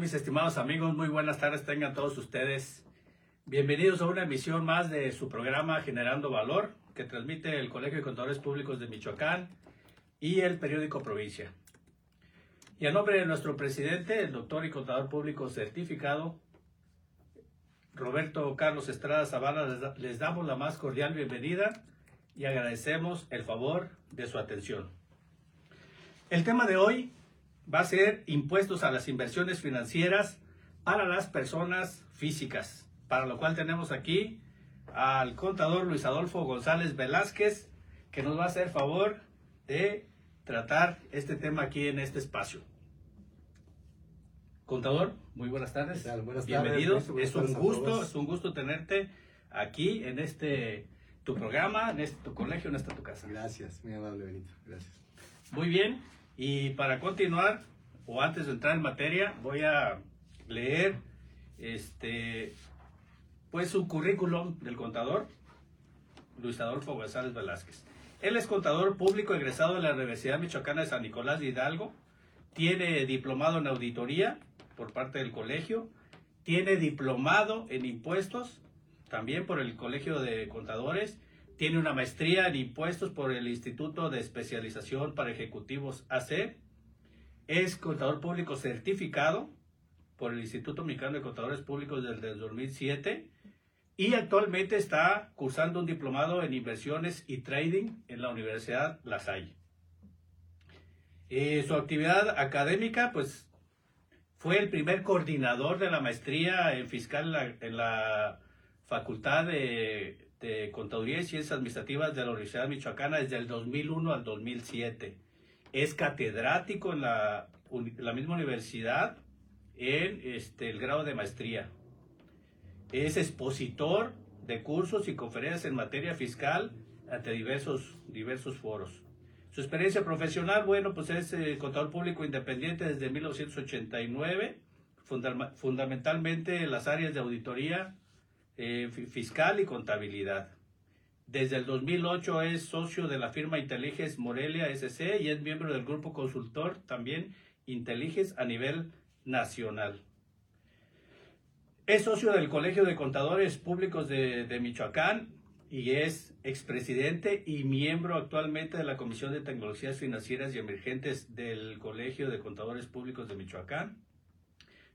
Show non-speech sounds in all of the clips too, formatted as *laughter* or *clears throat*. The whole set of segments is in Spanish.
mis estimados amigos? Muy buenas tardes tengan todos ustedes. Bienvenidos a una emisión más de su programa Generando Valor que transmite el Colegio de Contadores Públicos de Michoacán y el periódico Provincia. Y a nombre de nuestro presidente, el doctor y contador público certificado, Roberto Carlos Estrada Zavala, les damos la más cordial bienvenida y agradecemos el favor de su atención. El tema de hoy va a ser impuestos a las inversiones financieras para las personas físicas, para lo cual tenemos aquí al contador Luis Adolfo González Velázquez, que nos va a hacer favor de tratar este tema aquí en este espacio. Contador, muy buenas tardes. Buenas Bienvenidos. es un gusto, es un gusto tenerte aquí en este tu programa, en este tu colegio, en esta tu casa. Gracias, muy amable Benito. Gracias. Muy bien. Y para continuar, o antes de entrar en materia, voy a leer este pues su currículum del contador, Luis Adolfo González Velázquez. Él es contador público egresado de la Universidad Michoacana de San Nicolás de Hidalgo, tiene diplomado en auditoría por parte del colegio, tiene diplomado en impuestos también por el Colegio de Contadores, tiene una maestría en impuestos por el Instituto de Especialización para Ejecutivos AC, es contador público certificado por el Instituto Mexicano de Contadores Públicos desde el 2007 y actualmente está cursando un diplomado en inversiones y trading en la Universidad La Salle. Eh, su actividad académica, pues, fue el primer coordinador de la maestría en fiscal en la, Facultad de, Contaduría y Ciencias Administrativas de la Universidad Michoacana desde el 2001 al 2007. Es catedrático en la, la misma universidad en este, el grado de maestría. Es expositor de cursos y conferencias en materia fiscal ante diversos, diversos foros. Su experiencia profesional, bueno, pues es eh, contador público independiente desde 1989, fundamentalmente en las áreas de auditoría eh, fiscal y contabilidad. Desde el 2008 es socio de la firma Inteliges Morelia SC y es miembro del grupo consultor también Inteliges a nivel nacional. Es socio del Colegio de Contadores Públicos de, Michoacán y es expresidente y miembro actualmente de la Comisión de Tecnologías Financieras y Emergentes del Colegio de Contadores Públicos de Michoacán.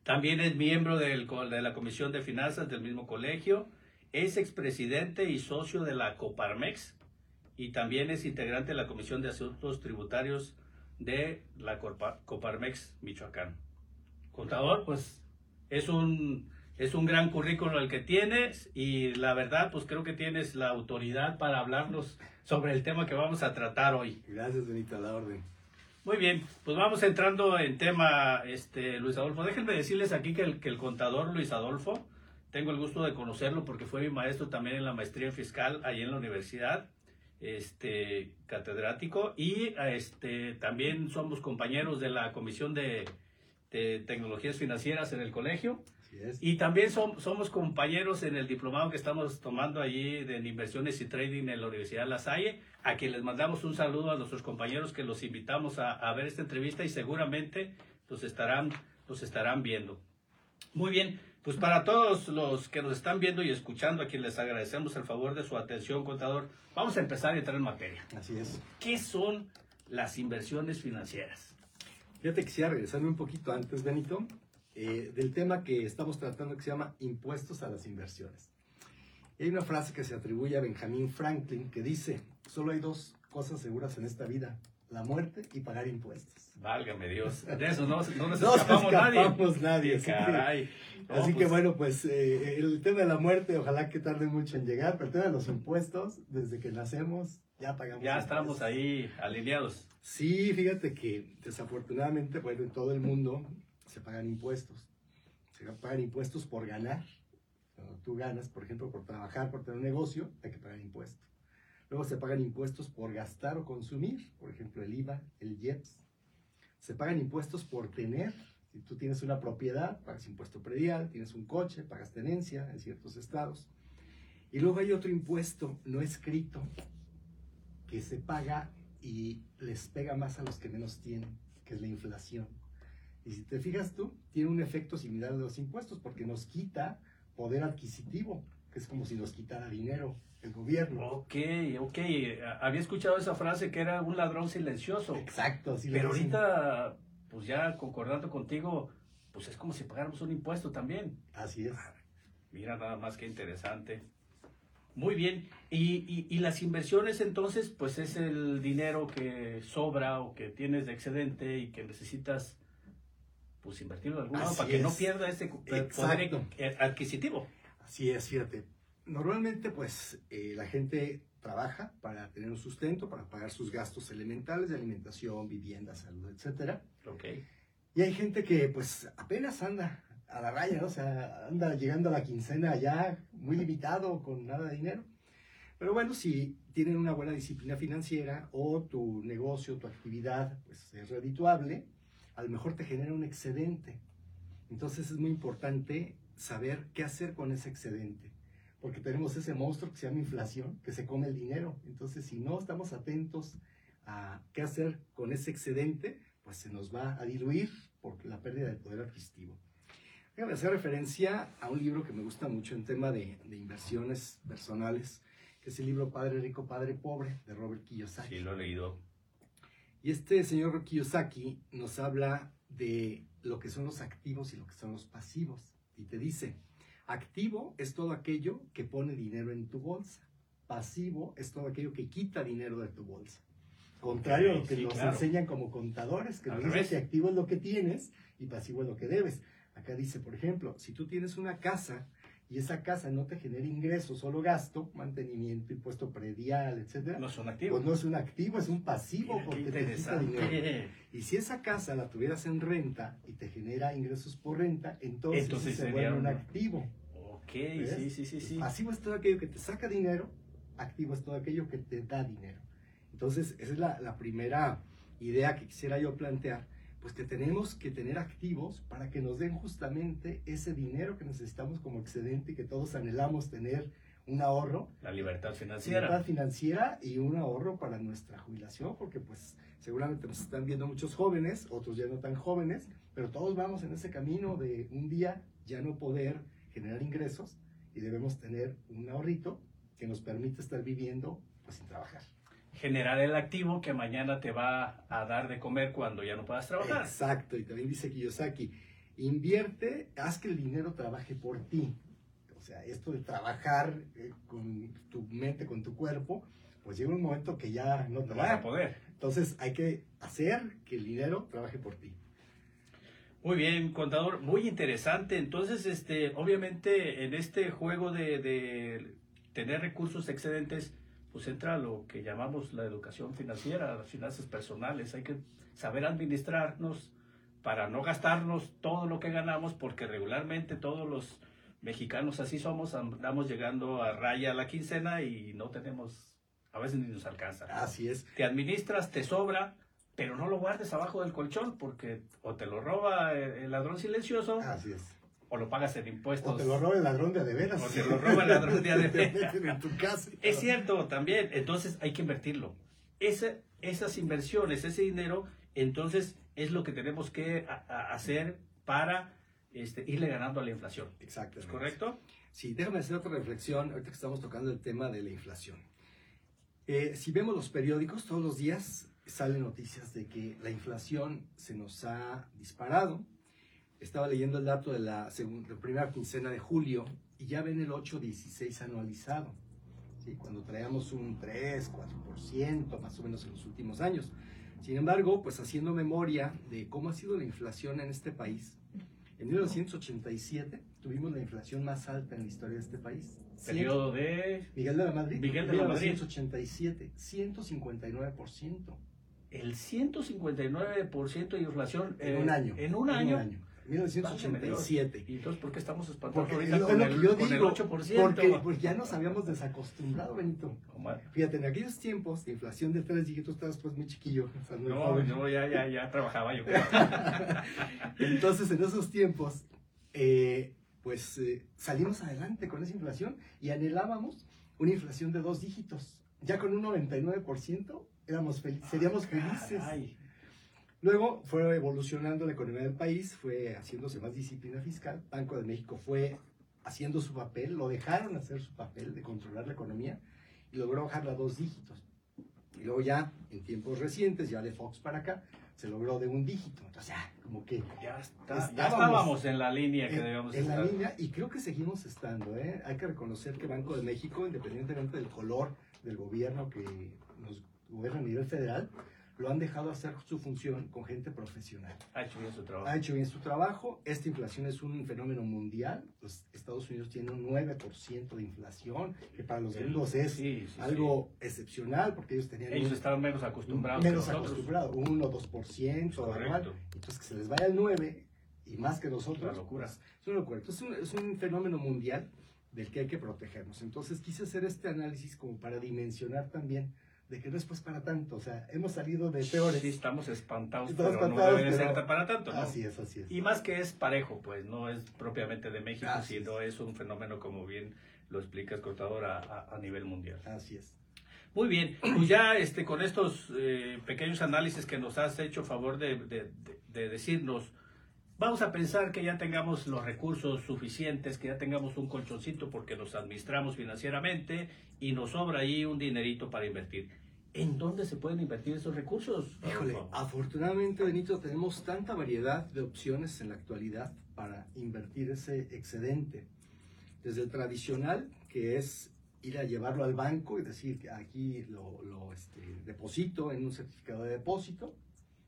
También es miembro de la Comisión de Finanzas del mismo colegio. Es expresidente y socio de la Coparmex y también es integrante de la Comisión de Asuntos Tributarios de la Coparmex Michoacán. Contador, pues es un es un gran currículo el que tienes y la verdad, pues creo que tienes la autoridad para hablarnos sobre el tema que vamos a tratar hoy. Gracias, Benito, la orden. Muy bien, pues vamos entrando en tema, este, Luis Adolfo. Déjenme decirles aquí que el, que el contador Luis Adolfo, tengo el gusto de conocerlo porque fue mi maestro también en la maestría fiscal ahí en la universidad, este, catedrático, y este, también somos compañeros de la Comisión de, de Tecnologías Financieras en el colegio. Y también somos compañeros en el diplomado que estamos tomando allí de inversiones y trading en la Universidad La Salle, a quien les mandamos un saludo a nuestros compañeros que los invitamos a, ver esta entrevista y seguramente los estarán, los estarán viendo. Muy bien, pues para todos los que nos están viendo y escuchando, a quienes les agradecemos el favor de su atención, contador, vamos a empezar a entrar en materia. Así es. ¿Qué son las inversiones financieras? Fíjate que quisiera regresarme un poquito antes, Benito, eh, del tema que estamos tratando que se llama impuestos a las inversiones. hay una frase que se atribuye a Benjamin Franklin que dice, solo hay dos cosas seguras en esta vida, la muerte y pagar impuestos. Válgame Dios, *laughs* de eso no, no nos escapamos, no nadie. Así, que, así que, pues. bueno, pues eh, el tema de la muerte, ojalá que tarde mucho en llegar, pero el tema de los impuestos, desde que nacemos, ya pagamos. Ya estamos ahí alineados. Sí, fíjate que desafortunadamente, bueno, en todo el mundo se pagan impuestos. Se pagan impuestos por ganar. Cuando tú ganas, por ejemplo, por trabajar, por tener un negocio, hay que pagar impuestos. Luego se pagan impuestos por gastar o consumir, por ejemplo, el IVA, el IEPS. Se pagan impuestos por tener. Si tú tienes una propiedad, pagas impuesto predial, tienes un coche, pagas tenencia en ciertos estados. Y luego hay otro impuesto no escrito que se paga y les pega más a los que menos tienen, que es la inflación. Y si te fijas tú, tiene un efecto similar a los impuestos porque nos quita poder adquisitivo, que es como si nos quitara dinero el gobierno. Ok, ok. Había escuchado esa frase que era un ladrón silencioso. Exacto, así Pero ahorita, pues ya concordando contigo, pues es como si pagáramos un impuesto también. Así es. Mira, nada más que interesante. Muy bien. Y, y, las inversiones entonces, pues es el dinero que sobra o que tienes de excedente y que necesitas pues invertirlo de algún lado para que no pierda ese poder adquisitivo. Así es, fíjate. Normalmente pues eh, la gente trabaja para tener un sustento, para pagar sus gastos elementales de alimentación, vivienda, salud, etcétera. Okay. Y hay gente que pues apenas anda a la raya, ¿no? O sea, anda llegando a la quincena ya muy limitado, con nada de dinero. Pero bueno, si tienen una buena disciplina financiera o tu negocio, tu actividad, pues es redituable, a lo mejor te genera un excedente. Entonces es muy importante saber qué hacer con ese excedente, porque tenemos ese monstruo que se llama inflación, que se come el dinero. Entonces si no estamos atentos a qué hacer con ese excedente, pues se nos va a diluir por la pérdida de poder adquisitivo. Déjame hacer referencia a un libro que me gusta mucho en tema de, de inversiones personales, que es el libro Padre Rico, Padre Pobre, de Robert Kiyosaki. Sí, lo he leído. Y este señor Kiyosaki nos habla de lo que son los activos y lo que son los pasivos. Y te dice, activo es todo aquello que pone dinero en tu bolsa. Pasivo es todo aquello que quita dinero de tu bolsa. Contrario a lo que nos enseñan como contadores, que nos dicen que activo es lo que tienes y pasivo es lo que debes. Acá dice, por ejemplo, si tú tienes una casa y esa casa no te genera ingresos, solo gasto, mantenimiento, impuesto predial, etcétera, no es un activo. Pues no es un activo, es un pasivo porque te quita dinero. *laughs* Y si esa casa la tuvieras en renta y te genera ingresos por renta, entonces, se vuelve un activo. Ok, sí, sí, sí, sí. Pasivo es todo aquello que te saca dinero, activo es todo aquello que te da dinero. Entonces, esa es la, la primera idea que quisiera yo plantear pues que tenemos que tener activos para que nos den justamente ese dinero que necesitamos como excedente y que todos anhelamos tener un ahorro. La libertad financiera. Libertad financiera y un ahorro para nuestra jubilación, porque pues seguramente nos están viendo muchos jóvenes, otros ya no tan jóvenes, pero todos vamos en ese camino de un día ya no poder generar ingresos y debemos tener un ahorrito que nos permita estar viviendo pues sin trabajar generar el activo que mañana te va a dar de comer cuando ya no puedas trabajar. Exacto, y también dice Kiyosaki, invierte, haz que el dinero trabaje por ti. O sea, esto de trabajar eh, con tu mente, con tu cuerpo, pues llega un momento que ya no te vas a poder. Entonces hay que hacer que el dinero trabaje por ti. Muy bien, contador, muy interesante. Entonces, este, obviamente, en este juego de, de tener recursos excedentes, pues entra lo que llamamos la educación financiera, las finanzas personales. Hay que saber administrarnos para no gastarnos todo lo que ganamos, porque regularmente todos los mexicanos así somos, andamos llegando a raya a la quincena y no tenemos, a veces ni nos alcanza. Así es. Te administras, te sobra, pero no lo guardes abajo del colchón porque o te lo roba el ladrón silencioso. Así es o lo pagas en impuestos. O te lo roba el ladrón de adeveras. O te lo roba el ladrón de adeveras. *laughs* en tu casa. Es cierto, también. Entonces hay que invertirlo. Esas inversiones, ese dinero, entonces es lo que tenemos que hacer para este, irle ganando a la inflación. Exacto. ¿Es correcto? Sí, déjame hacer otra reflexión ahorita que estamos tocando el tema de la inflación. Eh, si vemos los periódicos, todos los días salen noticias de que la inflación se nos ha disparado, estaba leyendo el dato de la, segunda, primera quincena de julio y ya ven el 8.16 anualizado, ¿sí? cuando traíamos un 3, 4% más o menos en los últimos años. Sin embargo, pues haciendo memoria de cómo ha sido la inflación en este país, en 1987 tuvimos la inflación más alta en la historia de este país. Periodo de Miguel de la Madrid. Miguel de la Madrid. 1987, 159%. El 159% de inflación en un año. En un año. En un año. 1987. ¿Y entonces por qué estamos espantados ahorita con, el, yo digo, el 8%? Porque pues, ya nos habíamos desacostumbrado, Benito. Fíjate, en aquellos tiempos de inflación de tres dígitos, estabas pues muy chiquillo. no, no, ya, ya, ya trabajaba yo. *laughs* entonces, en esos tiempos, eh, pues eh, salimos adelante con esa inflación y anhelábamos una inflación de dos dígitos. Ya con un 99% éramos seríamos felices. Luego fue evolucionando la economía del país, fue haciéndose más disciplina fiscal. Banco de México fue haciendo su papel, lo dejaron hacer su papel de controlar la economía y logró bajarla a dos dígitos. Y luego ya, en tiempos recientes, ya de Fox para acá, se logró de un dígito. Entonces, ya, como que... Ya, está, ya estábamos en la línea que en, debíamos en estar. la línea, y creo que seguimos estando. ¿eh? Hay que reconocer que Banco de México, independientemente del color del gobierno que nos gobierna a nivel federal, lo han dejado hacer su función con gente profesional. Ha hecho bien su trabajo. Ha hecho bien su trabajo. Esta inflación es un fenómeno mundial. Los Estados Unidos tienen un 9% de inflación, que para los gringos es sí, sí, algo excepcional, porque ellos tenían Ellos un- estaban menos acostumbrados menos acostumbrados, 1 2%, Correcto. Entonces, que se les vaya al 9 y más que nosotros. Una locura. pues, es una locura. Entonces, es un, es un fenómeno mundial del que hay que protegernos. Entonces, quise hacer este análisis como para dimensionar también de que no es pues para tanto. O sea, hemos salido de peores. Sí, estamos espantados, Estamos pero espantados, no debe pero- ser para tanto, ¿no? Así es, así es. Y más que es parejo, pues no es propiamente de México, Así sino es. un fenómeno, como bien lo explicas, contador, a, a- a nivel mundial. Así es. Muy bien, pues ya este, con estos eh, pequeños análisis que nos has hecho favor de, de- de- de decirnos, vamos a pensar que ya tengamos los recursos suficientes, que ya tengamos un colchoncito porque nos administramos financieramente y nos sobra ahí un dinerito para invertir. ¿En dónde se pueden invertir esos recursos? Híjole, afortunadamente, Benito, tenemos tanta variedad de opciones en la actualidad para invertir ese excedente. Desde el tradicional, que es ir a llevarlo al banco y decir que aquí lo, lo, este, deposito en un certificado de depósito,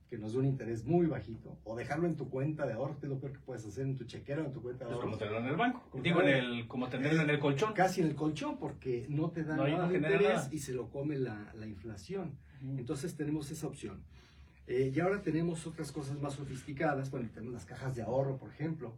que nos da un interés muy bajito, o dejarlo en tu cuenta de ahorro, que es lo peor que puedes hacer en tu chequera o en tu cuenta de Es como ahorro. tenerlo en el banco. Como Digo, en el, como tenerlo en el colchón. Casi en el colchón, porque no te da No, nada no de interés nada. y se lo come la, la inflación. Entonces tenemos esa opción. Eh, y ahora tenemos otras cosas más sofisticadas. Bueno, tenemos las cajas de ahorro, por ejemplo.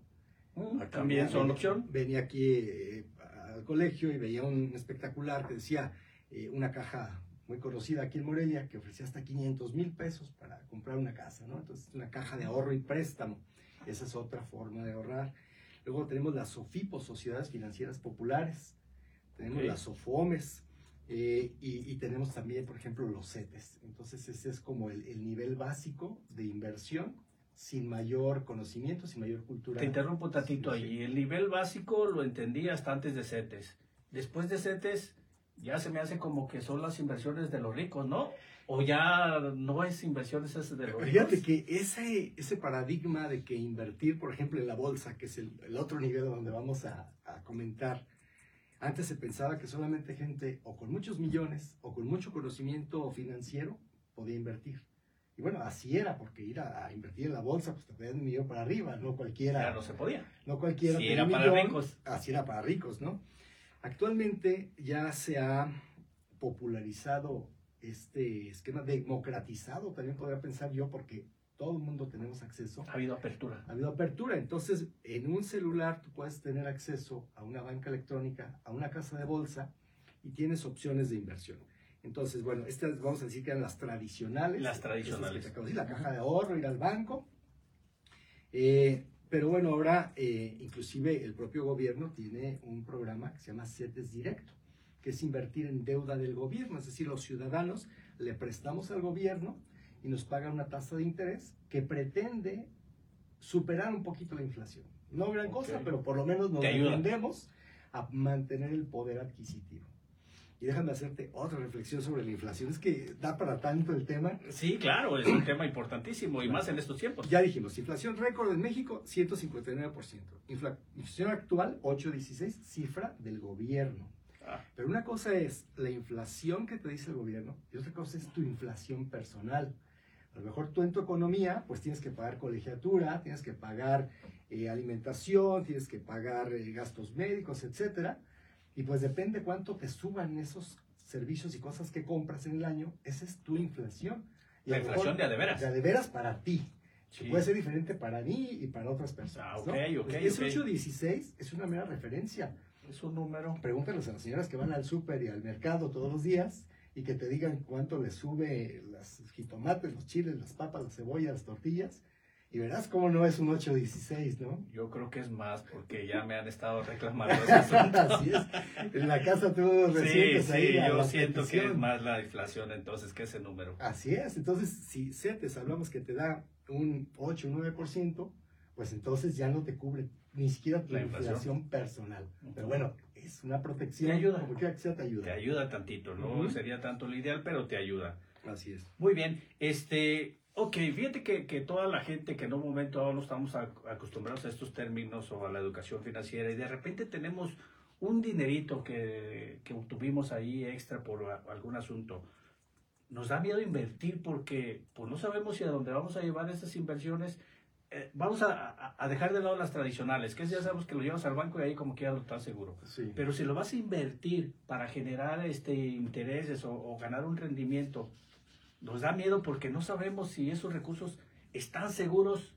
Mm, También venía- son opción. Venía aquí eh, al colegio y veía un espectacular que decía eh, una caja muy conocida aquí en Morelia que ofrecía hasta 500 mil pesos para comprar una casa, ¿no? Entonces, una caja de ahorro y préstamo. Esa es otra forma de ahorrar. Luego tenemos las SOFIPOS, Sociedades Financieras Populares. Tenemos las SOFOMES. eh, y, y tenemos también, por ejemplo, los CETES. Entonces, ese es como el, el nivel básico de inversión sin mayor conocimiento, sin mayor cultura. Te interrumpo un tantito Sí, ahí. El nivel básico lo entendí hasta antes de CETES. Después de CETES, ya se me hace como que son las inversiones de los ricos, ¿no? O ya no es inversiones esas de los ricos. Fíjate que ese, ese paradigma de que invertir, por ejemplo, en la bolsa, que es el, el otro nivel donde vamos a, a comentar, antes se pensaba que solamente gente o con muchos millones o con mucho conocimiento financiero podía invertir. Y bueno, así era, porque ir a, a invertir en la bolsa, pues te pedían un millón para arriba, no cualquiera. Ya no se podía. No cualquiera. Sí, tenía era para millón, ricos. Así era para ricos, ¿no? Actualmente ya se ha popularizado este esquema, democratizado, también podría pensar yo, porque todo el mundo tenemos acceso. Ha habido apertura. Ha habido apertura, entonces en un celular tú puedes tener acceso a una banca electrónica, a una casa de bolsa y tienes opciones de inversión. Entonces, bueno, estas vamos a decir que eran las tradicionales. Las que tradicionales. te acabo de decir, la caja de ahorro, ir al banco. Eh, pero bueno, ahora eh, inclusive el propio gobierno tiene un programa que se llama CETES Directo, que es invertir en deuda del gobierno, es decir, los ciudadanos le prestamos al gobierno y nos pagan una tasa de interés que pretende superar un poquito la inflación. No gran cosa, pero por lo menos nos defendemos a mantener el poder adquisitivo. Y déjame hacerte otra reflexión sobre la inflación. Es que da para tanto el tema. Sí, claro, es un tema importantísimo y más en estos tiempos. Ya dijimos, inflación récord en México, 159%. Infla- inflación actual, 8,16, cifra del gobierno. Ah, Pero una cosa es la inflación que te dice el gobierno y otra cosa es tu inflación personal. A lo mejor tú en tu economía, pues tienes que pagar colegiatura, tienes que pagar eh, alimentación, tienes que pagar eh, gastos médicos, etcétera. Y pues depende cuánto te suban esos servicios y cosas que compras en el año, esa es tu inflación. Y La inflación mejor- de a de veras. De a de veras para ti. sí. Puede ser diferente para mí y para otras personas. Ah, ok, ¿no? ok, Ese ok. 816 es una mera referencia. Es un número. Pregúntales a las señoras que van al súper y al mercado todos los días y que te digan cuánto les sube las jitomates, los chiles, las papas, las cebollas, las tortillas Y verás cómo no es un 816, ¿no? Yo creo que es más, porque ya me han estado reclamando *laughs* ese. Así es. En la casa tú Sí, resientes ahí sí, yo siento que es más la inflación entonces que ese número. Así es. Entonces, si CETES hablamos que te da un 8 o 9%, pues entonces ya no te cubre ni siquiera tu La inflación. inflación personal. Pero bueno, es una protección. Te ayuda. Como quiera que sea, te ayuda. Te ayuda tantito, no sería tanto lo ideal, pero te ayuda. Así es. Muy bien, este, ok, fíjate que, que toda la gente que en un momento dado no estamos a- acostumbrados a estos términos o a la educación financiera y de repente tenemos un dinerito que, que obtuvimos ahí extra por a- algún asunto, nos da miedo invertir porque pues no sabemos si a dónde vamos a llevar esas inversiones. eh, vamos a, dejar de lado las tradicionales, que es, ya sabemos que lo llevas al banco y ahí como quiera lo estás seguro. Sí. Pero si lo vas a invertir para generar este intereses o, o ganar un rendimiento, nos da miedo porque no sabemos si esos recursos están seguros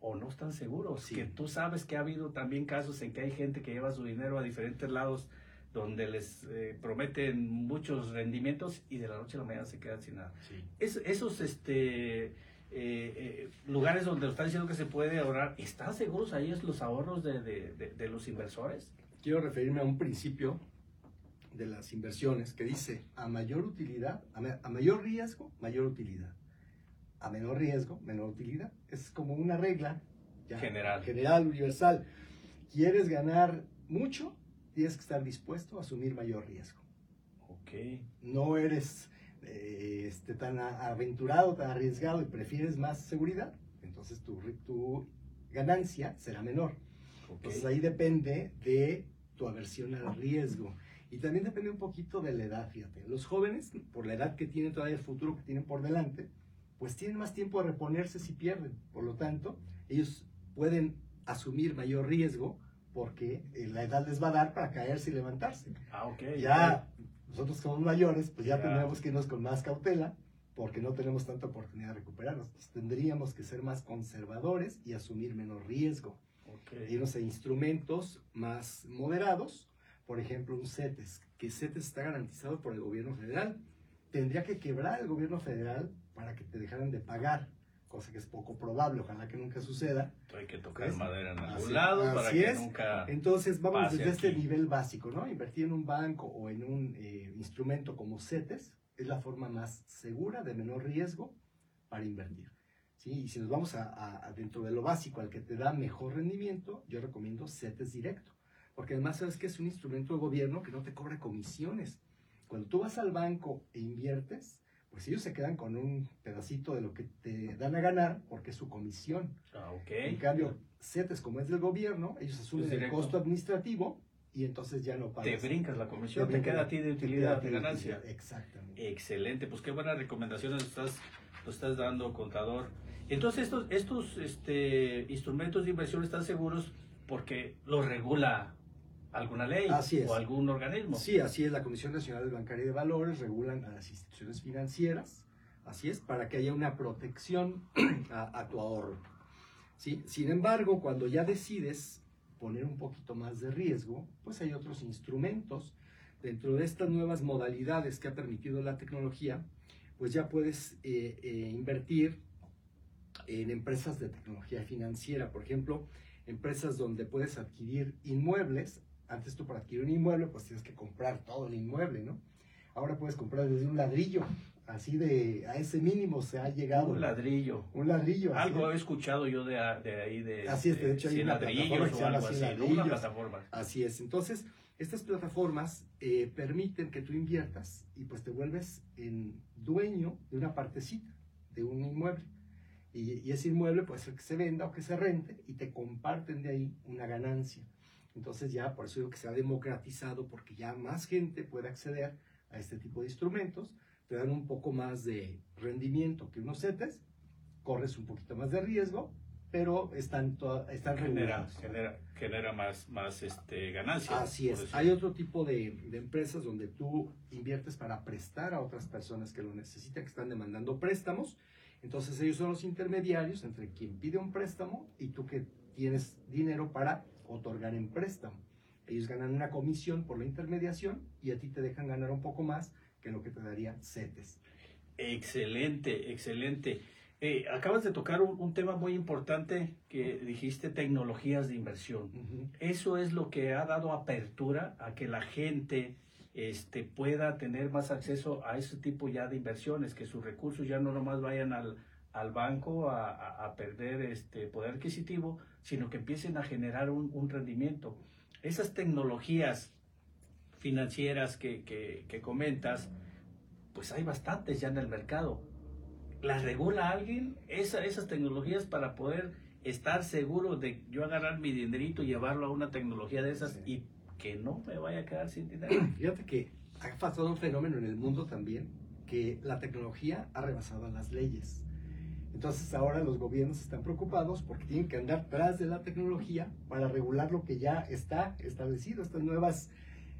o no están seguros. Sí. Que tú sabes que ha habido también casos en que hay gente que lleva su dinero a diferentes lados donde les eh, prometen muchos rendimientos y de la noche a la mañana se quedan sin nada. Sí. Es- esos este, eh, eh, lugares donde están diciendo que se puede ahorrar, ¿están seguros ahí es los ahorros de- de- de- de los inversores? Quiero referirme a un principio de las inversiones que dice a mayor utilidad, a, ma- a mayor riesgo, mayor utilidad. A menor riesgo, menor utilidad. Es como una regla ya General. general, universal. ¿Quieres ganar mucho? Tienes que estar dispuesto a asumir mayor riesgo. Ok. No eres eh, este, tan aventurado, tan arriesgado y prefieres más seguridad, entonces tu, tu ganancia será menor. ok. Entonces ahí depende de tu aversión al riesgo. Y también depende un poquito de la edad, fíjate. Los jóvenes, por la edad que tienen todavía, el futuro que tienen por delante, pues tienen más tiempo de reponerse si pierden. Por lo tanto, ellos pueden asumir mayor riesgo porque eh, la edad les va a dar para caerse y levantarse. Ah, ok. Ya nosotros somos mayores, pues ya tendríamos que irnos con más cautela porque no tenemos tanta oportunidad de recuperarnos. Entonces, tendríamos que ser más conservadores y asumir menos riesgo Ok. irnos a instrumentos más moderados, por ejemplo, un CETES, que CETES está garantizado por el gobierno federal. Tendría que quebrar el gobierno federal para que te dejaran de pagar, cosa que es poco probable, ojalá que nunca suceda. Hay que tocar madera en algún Así- lado para que es. nunca... Entonces, vamos desde este nivel básico, ¿no? Invertir en un banco o en un eh, instrumento como CETES es la forma más segura, de menor riesgo para invertir. ¿sí? Y si nos vamos a, a- a dentro de lo básico, al que te da mejor rendimiento, yo recomiendo CETES directo. Porque además sabes que es un instrumento de gobierno que no te cobra comisiones. Cuando tú vas al banco e inviertes, pues ellos se quedan con un pedacito de lo que te dan a ganar porque es su comisión. Ah, ok. En cambio, CETES, como es del gobierno, ellos asumen Es el costo administrativo y entonces ya no Te pagas. brincas la comisión, te, brinca queda a ti de te utilidad, de ganancia. utilidad, Exactamente. Excelente, pues qué buenas recomendaciones estás, nos estás dando, contador. Entonces estos, estos este, instrumentos de inversión están seguros porque los regula alguna ley Así es. o algún organismo. Sí, así es. La Comisión Nacional Bancaria de Valores regulan a las instituciones financieras. Así es, para que haya una protección *clears throat* a, a tu ahorro. ¿Sí? Sin embargo, cuando ya decides poner un poquito más de riesgo, pues hay otros instrumentos. Dentro de estas nuevas modalidades que ha permitido la tecnología, pues ya puedes eh, eh, invertir en empresas de tecnología financiera. Por ejemplo, empresas donde puedes adquirir inmuebles. Antes tú para adquirir un inmueble, pues tienes que comprar todo el inmueble, ¿no? Ahora puedes comprar desde un ladrillo. Así de, a ese mínimo se ha llegado. Un ladrillo. Un ladrillo. así Algo he es. escuchado yo de, de ahí de, Así es, de hecho hay 100 una plataforma que se llama algo 100 así, plataforma. Así es. Entonces, estas plataformas eh, permiten que tú inviertas y pues te vuelves en dueño de una partecita de un inmueble. Y, y ese inmueble puede ser que se venda o que se rente y te comparten de ahí una ganancia. Entonces ya por eso digo que se ha democratizado porque ya más gente puede acceder a este tipo de instrumentos, te dan un poco más de rendimiento que unos CETES, corres un poquito más de riesgo, pero están, están Genera, genera, genera más, más este, ganancias. Así es. Hay otro tipo de, de empresas donde tú inviertes para prestar a otras personas que lo necesitan, que están demandando préstamos. Entonces ellos son los intermediarios entre quien pide un préstamo y tú que tienes dinero para otorgar en préstamo. Ellos ganan una comisión por la intermediación y a ti te dejan ganar un poco más que lo que te daría CETES. Excelente, excelente. Eh, acabas de tocar un, un, tema muy importante que dijiste, tecnologías de inversión. Uh -huh. Eso es lo que ha dado apertura a que la gente este, pueda tener más acceso a ese tipo ya de inversiones, que sus recursos ya no nomás vayan al, al banco a, a, a, perder este poder adquisitivo, sino que empiecen a generar un, un rendimiento. Esas tecnologías financieras que, que, que, comentas, pues hay bastantes ya en el mercado. ¿Las regula alguien esa, esas tecnologías para poder estar seguro de yo agarrar mi dinerito y llevarlo a una tecnología de esas sí. y que no me vaya a quedar sin dinero? *clears throat* Fíjate que ha pasado un fenómeno en el mundo también, que la tecnología ha rebasado las leyes. Entonces ahora los gobiernos están preocupados porque tienen que andar tras de la tecnología para regular lo que ya está establecido, estas nuevas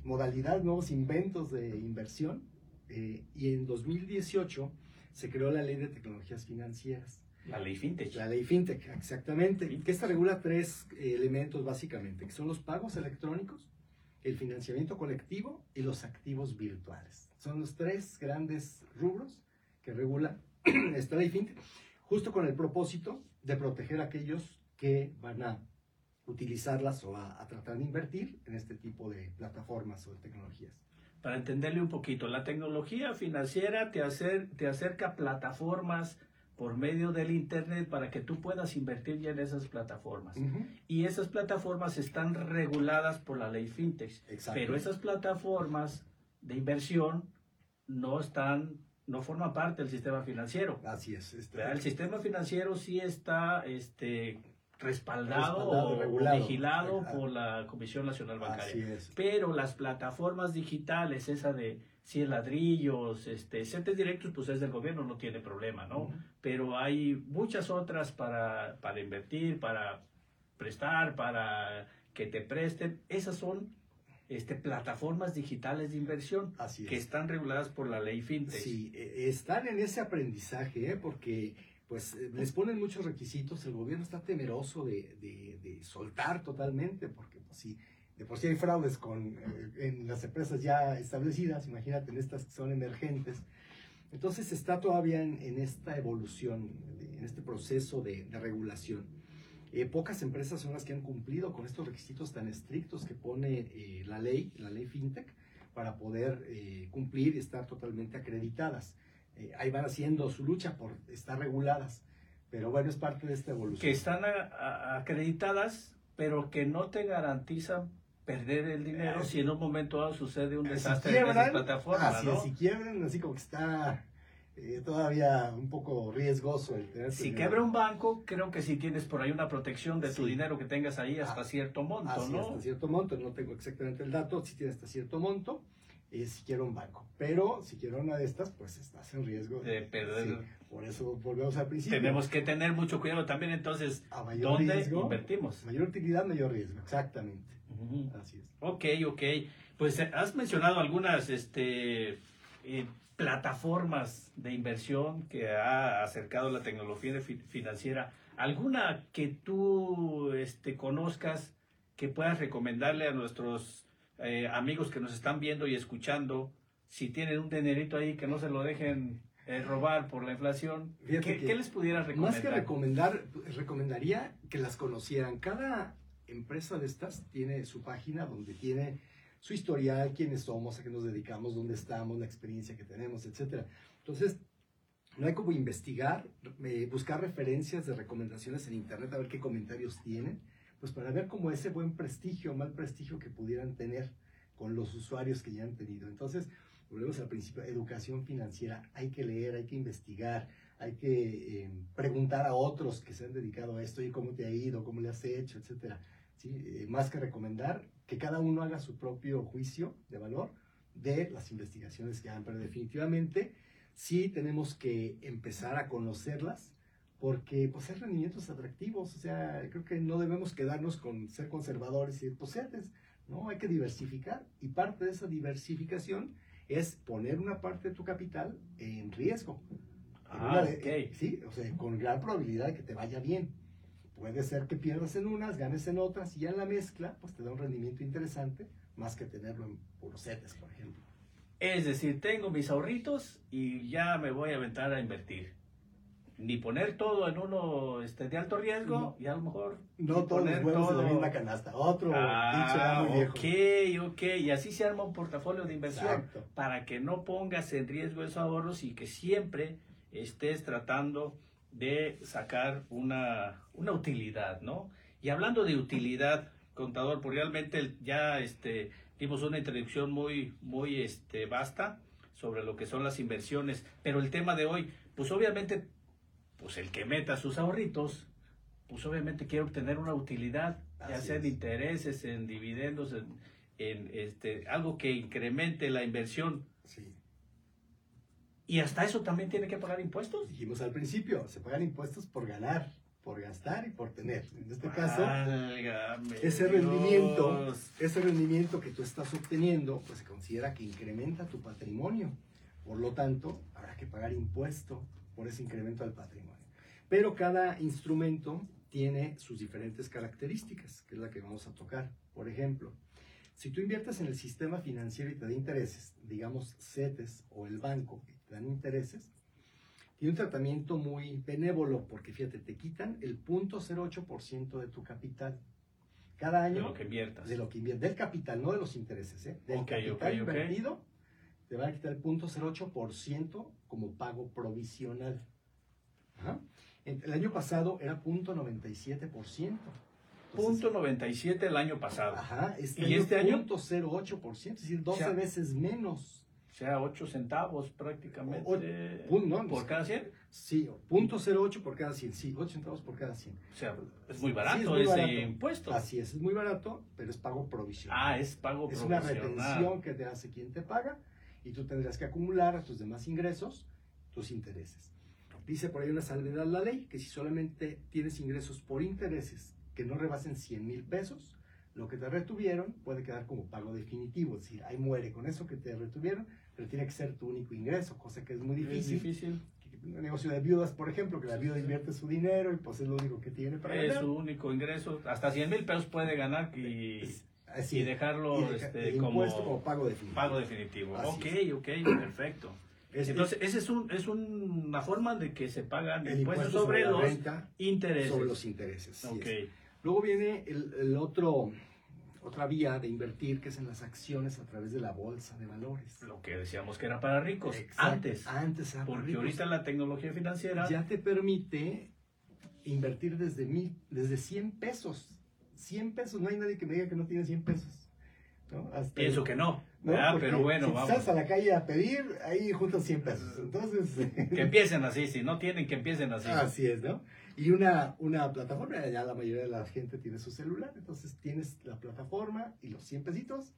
modalidades, nuevos inventos de inversión. Eh, y en 2018 se creó la ley de tecnologías financieras. La ley FinTech. La ley FinTech, exactamente. Y que esta regula tres eh, elementos básicamente, que son los pagos electrónicos, el financiamiento colectivo y los activos virtuales. Son los tres grandes rubros que regula *clears throat* esta ley FinTech justo con el propósito de proteger a aquellos que van a utilizarlas o a, a, tratar de invertir en este tipo de plataformas o de tecnologías. Para entenderle un poquito, la tecnología financiera te, acer, te acerca a plataformas por medio del Internet para que tú puedas invertir ya en esas plataformas. Uh -huh. Y esas plataformas están reguladas por la ley FinTech. Pero esas plataformas de inversión no están no forma parte del sistema financiero. Así es. Este, el sistema financiero sí está este, respaldado, respaldado o regulado, vigilado por la Comisión Nacional Bancaria. Así es. Pero las plataformas digitales, esa de 100 ladrillos, este, CETES directos, pues es del gobierno, no tiene problema, ¿no? Uh -huh. Pero hay muchas otras para, para invertir, para prestar, para que te presten. Esas son este, plataformas digitales de inversión que están reguladas por la ley FinTech. Sí, están en ese aprendizaje, ¿eh? porque pues les ponen muchos requisitos, el gobierno está temeroso de, de, de soltar totalmente, porque pues, si de por sí hay fraudes con, eh, en las empresas ya establecidas, imagínate en estas que son emergentes. Entonces está todavía en, en esta evolución, en este proceso de, de regulación. Eh, pocas empresas son las que han cumplido con estos requisitos tan estrictos que pone eh, la ley, la ley FinTech, para poder eh, cumplir y estar totalmente acreditadas. ahí van haciendo su lucha por estar reguladas, pero bueno, es parte de esta evolución. Que están a, a, acreditadas, pero que no te garantizan perder el dinero si en un momento dado sucede un desastre si quiebran, en esas plataformas, así ¿no? Si quiebran, así como que está eh, todavía un poco riesgoso el tener Si quebra un banco, creo que si tienes por ahí una protección de sí. tu dinero que tengas ahí hasta ah, cierto monto, así, ¿no? Hasta cierto monto, no tengo exactamente el dato, si tiene hasta cierto monto, eh, si quiero un banco. Pero si quiero una de estas, pues estás en riesgo de, de perder. Sí, por eso volvemos al principio. Tenemos que tener mucho cuidado también, entonces, A mayor ¿dónde riesgo, invertimos? Mayor utilidad, mayor riesgo, exactamente. Uh -huh. Así es. Ok, ok. Pues has mencionado algunas, este... Eh, plataformas de inversión que ha acercado la tecnología financiera, ¿alguna que tú este, conozcas que puedas recomendarle a nuestros eh, amigos que nos están viendo y escuchando, si tienen un dinerito ahí que no se lo dejen eh, robar por la inflación, ¿qué, ¿qué, les pudieras recomendar? Más que recomendar, recomendaría que las conocieran. Cada empresa de estas tiene su página donde tiene su historial, quiénes somos, a qué nos dedicamos, dónde estamos, la experiencia que tenemos, etc. Entonces, no hay como investigar, eh, buscar referencias de recomendaciones en Internet, a ver qué comentarios tienen, pues para ver cómo ese buen prestigio o mal prestigio que pudieran tener con los usuarios que ya han tenido. Entonces, volvemos al principio, educación financiera, hay que leer, hay que investigar, hay que eh, preguntar a otros que se han dedicado a esto, y cómo te ha ido, cómo le has hecho, etcétera. ¿Sí? Eh, más que recomendar, que cada uno haga su propio juicio de valor de las investigaciones que hagan, pero definitivamente sí tenemos que empezar a conocerlas porque pues hay rendimientos atractivos, o sea, creo que no debemos quedarnos con ser conservadores y pues no, hay que diversificar y parte de esa diversificación es poner una parte de tu capital en riesgo. Ah, de, okay. sí, o sea, con gran probabilidad de que te vaya bien. Puede ser que pierdas en unas, ganes en otras, y ya en la mezcla, pues te da un rendimiento interesante, más que tenerlo en puros setes, por ejemplo. Es decir, tengo mis ahorritos y ya me voy a aventar a invertir. ni poner todo en uno este, de alto riesgo y a lo mejor no todos poner los huevos en la todo- misma canasta. Otro Ah, dicho viejo. ok, ok. Y así se arma un portafolio de inversión Exacto. para que no pongas en riesgo esos ahorros y que siempre estés tratando de sacar una, una utilidad, ¿no? Y hablando de utilidad, contador, pues realmente ya este, dimos una introducción muy, muy este, vasta sobre lo que son las inversiones, pero el tema de hoy, pues obviamente, pues el que meta sus ahorritos, pues obviamente quiere obtener una utilidad, ya Así sea en es. intereses, en dividendos, en, en, este, algo que incremente la inversión. Sí. Y hasta eso también tiene que pagar impuestos. Dijimos al principio, se pagan impuestos por ganar, por gastar y por tener. En este caso, Válgame ese rendimiento, Dios. ese rendimiento que tú estás obteniendo, pues se considera que incrementa tu patrimonio. Por lo tanto, habrá que pagar impuesto por ese incremento del patrimonio. Pero cada instrumento tiene sus diferentes características, que es la que vamos a tocar. Por ejemplo, si tú inviertes en el sistema financiero y te da intereses, digamos CETES o el banco, dan intereses, tiene un tratamiento muy benévolo, porque fíjate, te quitan el 0.08% de tu capital. Cada De año lo que inviertas. de lo que invierte, del capital, no de los intereses, ¿eh? del Ok, capital invertido, te van a quitar el 0.08% como pago provisional. Ajá. El año pasado era 0.97%. Punto 97 el año pasado. Ajá, este ¿Y año, este año? 0.08%, es decir, 12 O sea, veces menos. Sea, 8 centavos prácticamente. O- no, por cada 100. Sí, 0.08 por cada 100, sí, 8 centavos por cada 100. O sea, es muy Sí, barato es muy ese barato. impuesto. Así es, es muy barato, pero es pago provisional. Ah, es pago Es una provisional. retención que te hace quien te paga y tú tendrás que acumular a tus demás ingresos tus intereses. Dice por ahí una salvedad la ley que si solamente tienes ingresos por intereses que no rebasen 100 mil pesos, lo que te retuvieron puede quedar como pago definitivo, es decir, ahí muere con eso que te retuvieron, pero tiene que ser tu único ingreso, cosa que es muy Es difícil. difícil. Un negocio de viudas, por ejemplo, que la viuda invierte su dinero y pues es lo único que tiene para Es ganar. su único ingreso. Hasta 100 mil pesos puede ganar y, Es- así y es. dejarlo Y deja- este, como impuesto como pago definitivo. pago definitivo. Así ok, es. ok, perfecto. Es- Entonces, esa es, un, es una forma de que se pagan el impuestos impuesto sobre, los intereses. sobre los intereses. sí Ok. es. Luego viene el, el otro, otra vía de invertir, que es en las acciones a través de la bolsa de valores. Lo que decíamos que era para ricos Exacto. antes. Antes era Porque ricos. ahorita la tecnología financiera ya te permite invertir desde mil, desde 100 pesos. 100 pesos, no hay nadie que me diga que no tiene 100 pesos. ¿no? Hasta- pienso que no. ¿no? Porque Pero bueno, si vamos. sales a la calle a pedir, ahí juntas 100 pesos. Entonces, Que empiecen así, si no tienen, que empiecen así. *laughs* Así es, ¿no? Y una, una plataforma, ya la mayoría de la gente tiene su celular, entonces tienes la plataforma y los 100 pesitos.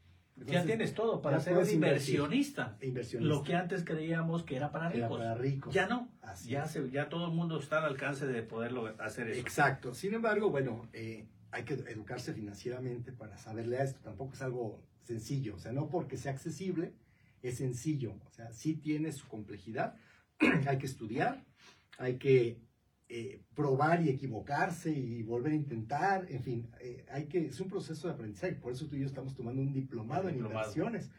ya tienes todo para ser inversionista. inversionista. Lo que antes creíamos que era para Era ricos. para ricos. Ya no. Así Ya, se, ya todo el mundo está al alcance de poderlo hacer eso. Exacto. Sin embargo, bueno, eh, hay que educarse financieramente para saberle a esto. Tampoco es algo sencillo. O sea, no porque sea accesible, es sencillo. O sea, sí tiene su complejidad. *clears throat* hay que estudiar, hay que eh, probar y equivocarse y volver a intentar. En fin, eh, hay que, es un proceso de aprendizaje. Por eso tú y yo estamos tomando un diplomado, Un diplomado. en inversiones.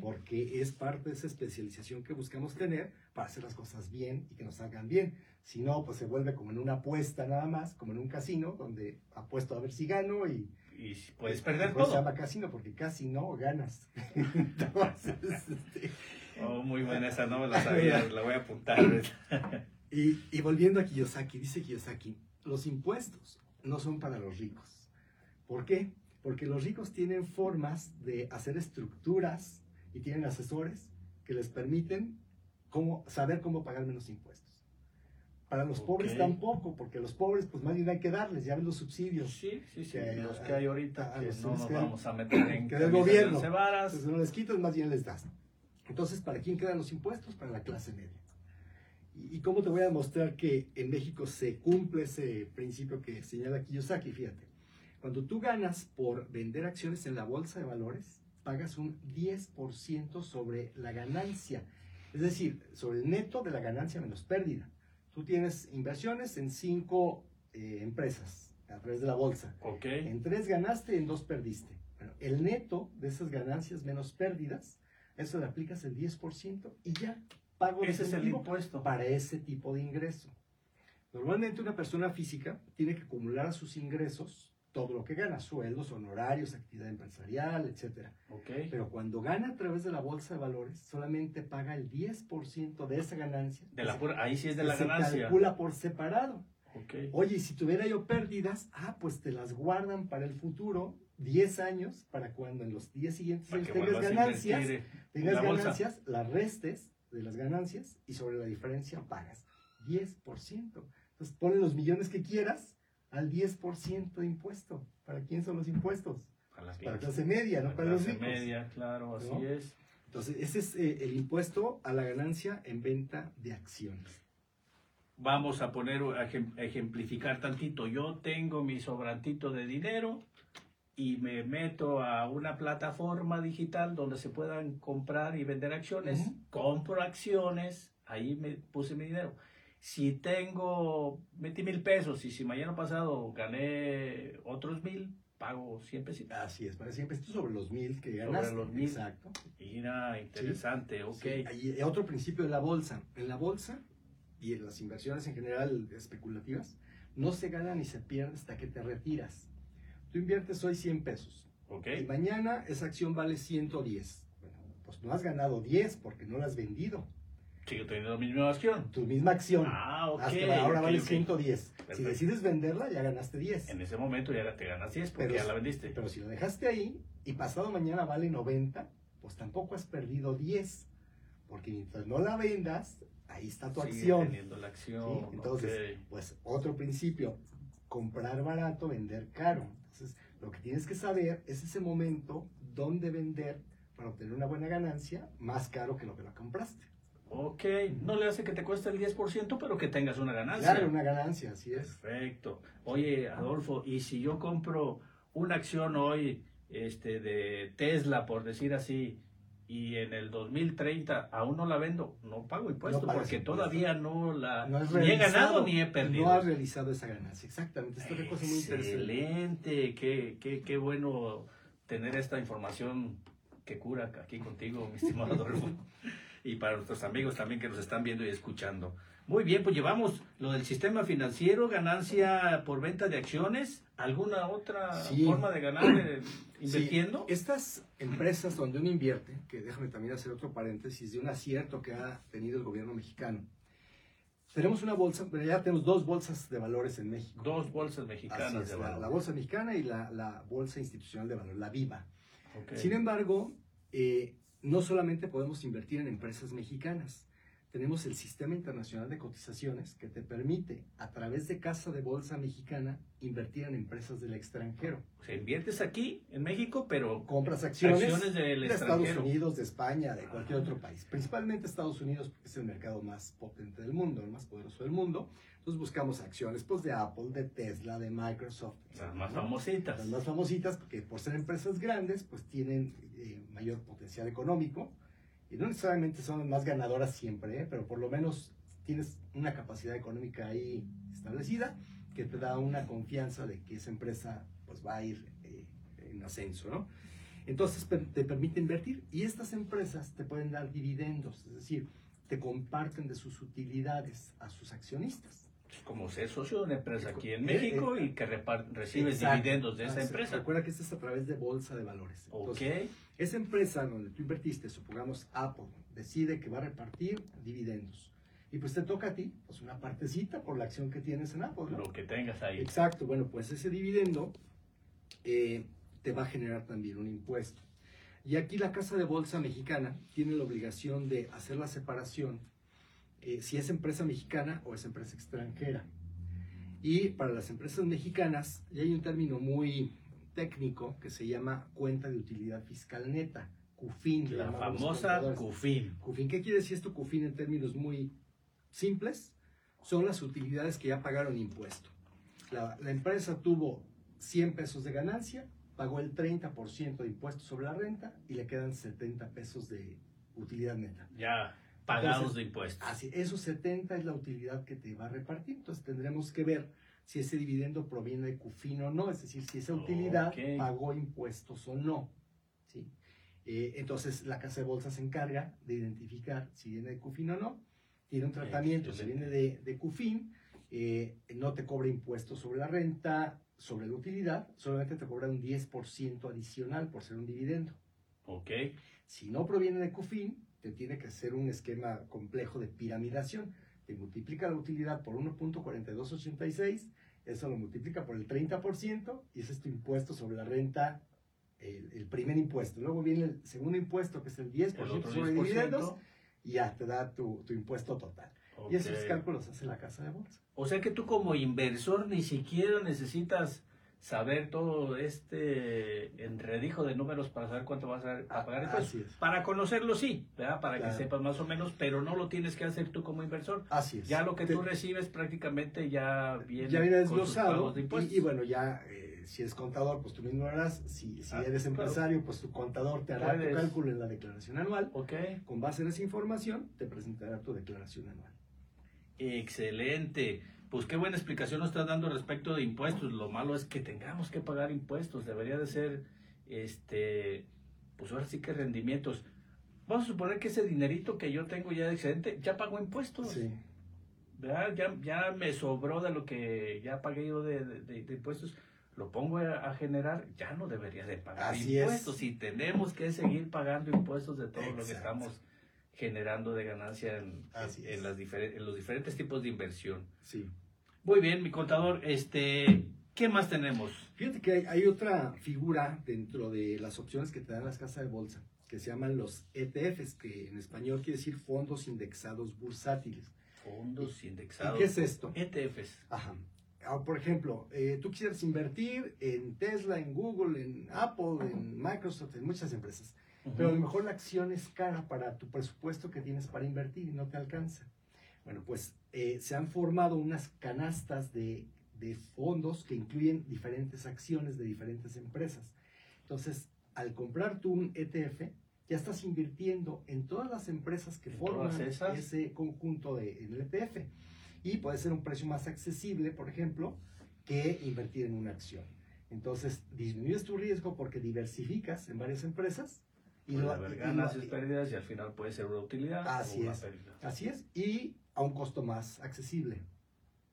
Porque es parte de esa especialización que buscamos tener para hacer las cosas bien y que nos salgan bien. Si no, pues se vuelve como en una apuesta nada más, como en un casino, donde apuesto a ver si gano y... Y puedes y perder por eso Se todo. llama casino porque casi no ganas. *laughs* *laughs* Entonces, este, Oh, muy buena esa, no me la *laughs* sabía, la voy a apuntar. *coughs* y, y volviendo a Kiyosaki, dice Kiyosaki, los impuestos no son para los ricos. ¿Por qué? Porque los ricos tienen formas de hacer estructuras y tienen asesores que les permiten cómo, saber cómo pagar menos impuestos. Para los pobres tampoco, porque los pobres pues más bien hay que darles, ya ven los subsidios. Sí, sí, sí. Que- Los que hay ahorita a que no nos que- vamos a meter *coughs* en que del gobierno. Entonces no les quitas, más bien les das. Entonces, ¿para quién quedan los impuestos? Para la clase media. ¿Y y cómo te voy a demostrar que en México se cumple ese principio que señala Kiyosaki? Fíjate, cuando tú ganas por vender acciones en la bolsa de valores, pagas un 10% sobre la ganancia. Es decir, sobre el neto de la ganancia menos pérdida. Tú tienes inversiones en cinco eh, empresas a través de la bolsa. Ok. En tres ganaste, en dos perdiste. Bueno, el neto de esas ganancias menos pérdidas, eso le aplicas el 10% y ya pago Ese es el impuesto. para ese tipo de ingreso. Normalmente una persona física tiene que acumular sus ingresos todo lo que gana, sueldos, honorarios, actividad empresarial, etc. Okay. Pero cuando gana a través de la bolsa de valores, solamente paga el 10% de esa ganancia. De la pura, ahí sí es de la se ganancia. Se calcula por separado. Okay. Oye, si tuviera yo pérdidas, ah, pues te las guardan para el futuro, 10 años, para cuando en los 10 siguientes años tengas ganancias, tengas ganancias, las restes de las ganancias y sobre la diferencia pagas 10%. Entonces ponle los millones que quieras al 10% de impuesto. ¿Para quién son los impuestos? Para las Para la clases. clase media, no para los clase ricos. media, claro, así ¿No? es. Entonces, ese es eh, el impuesto a la ganancia en venta de acciones. Vamos a poner, a ejem- ejemplificar tantito. Yo tengo mi sobrantito de dinero y me meto a una plataforma digital donde se puedan comprar y vender acciones. Ujú. Compro acciones, ahí me puse mi dinero. Si tengo, metí mil pesos y si mañana pasado gané otros mil, pago 100 pesitos. Así es, para siempre esto sobre los mil que Sobre ganaste. los mil. Exacto. Mira, interesante, ok. Sí, y otro principio de la bolsa. En la bolsa y en las inversiones en general especulativas, no se gana ni se pierde hasta que te retiras. Tú inviertes hoy 100 pesos Ok. y mañana esa acción vale 110. Bueno, pues no has ganado 10 porque no la has vendido. Sigo teniendo la misma acción. Tu misma acción. Ah, ok. hasta ahora vale ok. 110. Si decides venderla, ya ganaste 10. En ese momento ya te ganas 10 porque Pero ya la vendiste. Pero si la dejaste ahí y pasado mañana vale 90, pues tampoco has perdido 10. Porque mientras no la vendas, ahí está tu Sigue acción. teniendo la ¿sí? acción. Entonces, ok. pues otro principio, comprar barato, vender caro. Entonces, lo que tienes que saber es ese momento dónde vender para obtener una buena ganancia más caro que lo que la compraste. Ok, no le hace que te cueste el 10%, pero que tengas una ganancia. Claro, una ganancia, así es. Perfecto. Oye, Adolfo, ¿y si yo compro una acción hoy este, de Tesla, por decir así, y en el 2030 aún no la vendo, no pago impuesto No porque impuesto. todavía no la No ni he ganado ni he perdido. No has realizado esa ganancia, exactamente. Esta es una cosa muy interesante. Excelente, qué, qué, qué bueno tener esta información que cura aquí contigo, mi estimado Adolfo. *laughs* y para nuestros amigos también que nos están viendo y escuchando. Muy bien, pues llevamos lo del sistema financiero, ganancia por venta de acciones, alguna otra Sí. forma de ganar eh, invirtiendo. Sí, estas empresas donde uno invierte, que déjame también hacer otro paréntesis de un acierto que ha tenido el gobierno mexicano. Tenemos una bolsa, pero ya tenemos dos bolsas de valores en México. Dos bolsas mexicanas es, de la, valor. la bolsa mexicana y la, la bolsa institucional de valor, la VIVA. Ok. Sin embargo, eh, no solamente podemos invertir en empresas mexicanas, tenemos el Sistema Internacional de Cotizaciones que te permite, a través de Casa de Bolsa Mexicana, invertir en empresas del extranjero. O sea, inviertes aquí, en México, pero Compras acciones, acciones del de Estados. Unidos, de España, de cualquier Ah. otro país. Principalmente Estados Unidos, porque es el mercado más potente del mundo, el más poderoso del mundo. Entonces buscamos acciones pues, de Apple, de Tesla, de Microsoft. Las más famositas. Las más famositas, porque por ser empresas grandes, pues tienen eh, mayor potencial económico. Y no necesariamente son las más ganadoras siempre, ¿eh? pero por lo menos tienes una capacidad económica ahí establecida que te da una confianza de que esa empresa pues va a ir eh, en ascenso, ¿no? Entonces te permite invertir y estas empresas te pueden dar dividendos, es decir, te comparten de sus utilidades a sus accionistas. como ser socio de una empresa aquí en Eh, México eh, y que recibes dividendos de esa Ah, empresa. Recuerda que esto es a través de bolsa de valores. Ok, Entonces, esa empresa donde tú invertiste, supongamos Apple, decide que va a repartir dividendos. Y pues te toca a ti, pues una partecita por la acción que tienes en Apple, ¿no? lo que tengas ahí. Exacto, bueno, pues ese dividendo eh, te va a generar también un impuesto. Y aquí la Casa de Bolsa Mexicana tiene la obligación de hacer la separación eh, si es empresa mexicana o es empresa extranjera. Y para las empresas mexicanas, ya hay un término muy técnico que se llama cuenta de utilidad fiscal neta, CUFIN. La famosa. CUFIN. CUFIN, ¿qué quiere decir esto CUFIN en términos muy simples? Son las utilidades que ya pagaron impuesto. La, la empresa tuvo 100 pesos de ganancia, pagó el 30% de impuesto sobre la renta y le quedan 70 pesos de utilidad neta. Ya pagados Entonces, de impuestos. Así, esos 70 es la utilidad que te va a repartir. Entonces tendremos que ver si ese dividendo proviene de CUFIN o no, es decir, si esa utilidad pagó impuestos o no. ¿sí? Eh, entonces la casa de bolsa se encarga de identificar si viene de CUFIN o no. Tiene un tratamiento si viene de, de CUFIN eh, no te cobra impuestos sobre la renta, sobre la utilidad, solamente te cobra un 10% adicional por ser un dividendo. Ok. Si no proviene de CUFIN, te tiene que hacer un esquema complejo de piramidación. Te multiplica la utilidad por 1.4286, eso lo multiplica por el 30% y ese es tu impuesto sobre la renta, el, el primer impuesto. Luego viene el segundo impuesto, que es el 10% El sobre 10%. dividendos y ya te da tu, tu impuesto total. Y esos cálculos hace la casa de bolsa. O sea que tú como inversor ni siquiera necesitas saber todo este enredijo de números para saber cuánto vas a, a pagar impuestos. Así es. Para conocerlo sí, ¿verdad? Para Claro. que sepas más o menos, pero no lo tienes que hacer tú como inversor. Así es. Ya lo que Te- tú recibes prácticamente ya viene, ya viene desglosado de y, y bueno, ya eh, si eres contador, pues tú mismo harás. Si, si Ah, eres claro. empresario, pues tu contador te hará Puedes. tu cálculo en la declaración anual. Ok, Con base en esa información, te presentará tu declaración anual. excelente. Pues qué buena explicación nos estás dando respecto de impuestos. Lo malo es que tengamos que pagar impuestos. Debería de ser, este, pues ahora sí que rendimientos. Vamos a suponer que ese dinerito que yo tengo ya de excedente, ya pago impuestos. Sí. ¿verdad? Ya, ya me sobró de lo que ya pagué yo de, de- impuestos, lo pongo a, a generar, ya no debería de pagar Así es. impuestos y tenemos que seguir pagando impuestos de todo lo que estamos generando de ganancia en, Así en es. las en los diferentes tipos de inversión. Sí. Muy bien, mi contador, este, ¿qué más tenemos? Fíjate que hay, hay otra figura dentro de las opciones que te dan las casas de bolsa, que se llaman los ETFs, que en español quiere decir fondos indexados bursátiles. Fondos ¿Y indexados. qué es esto? ETFs. Ajá. Ah, Por ejemplo, eh, tú quisieras invertir en Tesla, en Google, en Apple, en Microsoft, en muchas empresas. Pero a lo mejor la acción es cara para tu presupuesto que tienes para invertir y no te alcanza. Bueno, pues eh, se han formado unas canastas de, de fondos que incluyen diferentes acciones de diferentes empresas. Entonces, al comprar tú un ETF, ya estás invirtiendo en todas las empresas que ¿En forman ese conjunto de, en el ETF. Y puede ser un precio más accesible, por ejemplo, que invertir en una acción. Entonces, disminuyes tu riesgo porque diversificas en varias empresas. Puede lo- haber y ganas ganancias, pérdidas y al final puede ser una utilidad Así o una es. pérdida. Así es, y a un costo más accesible.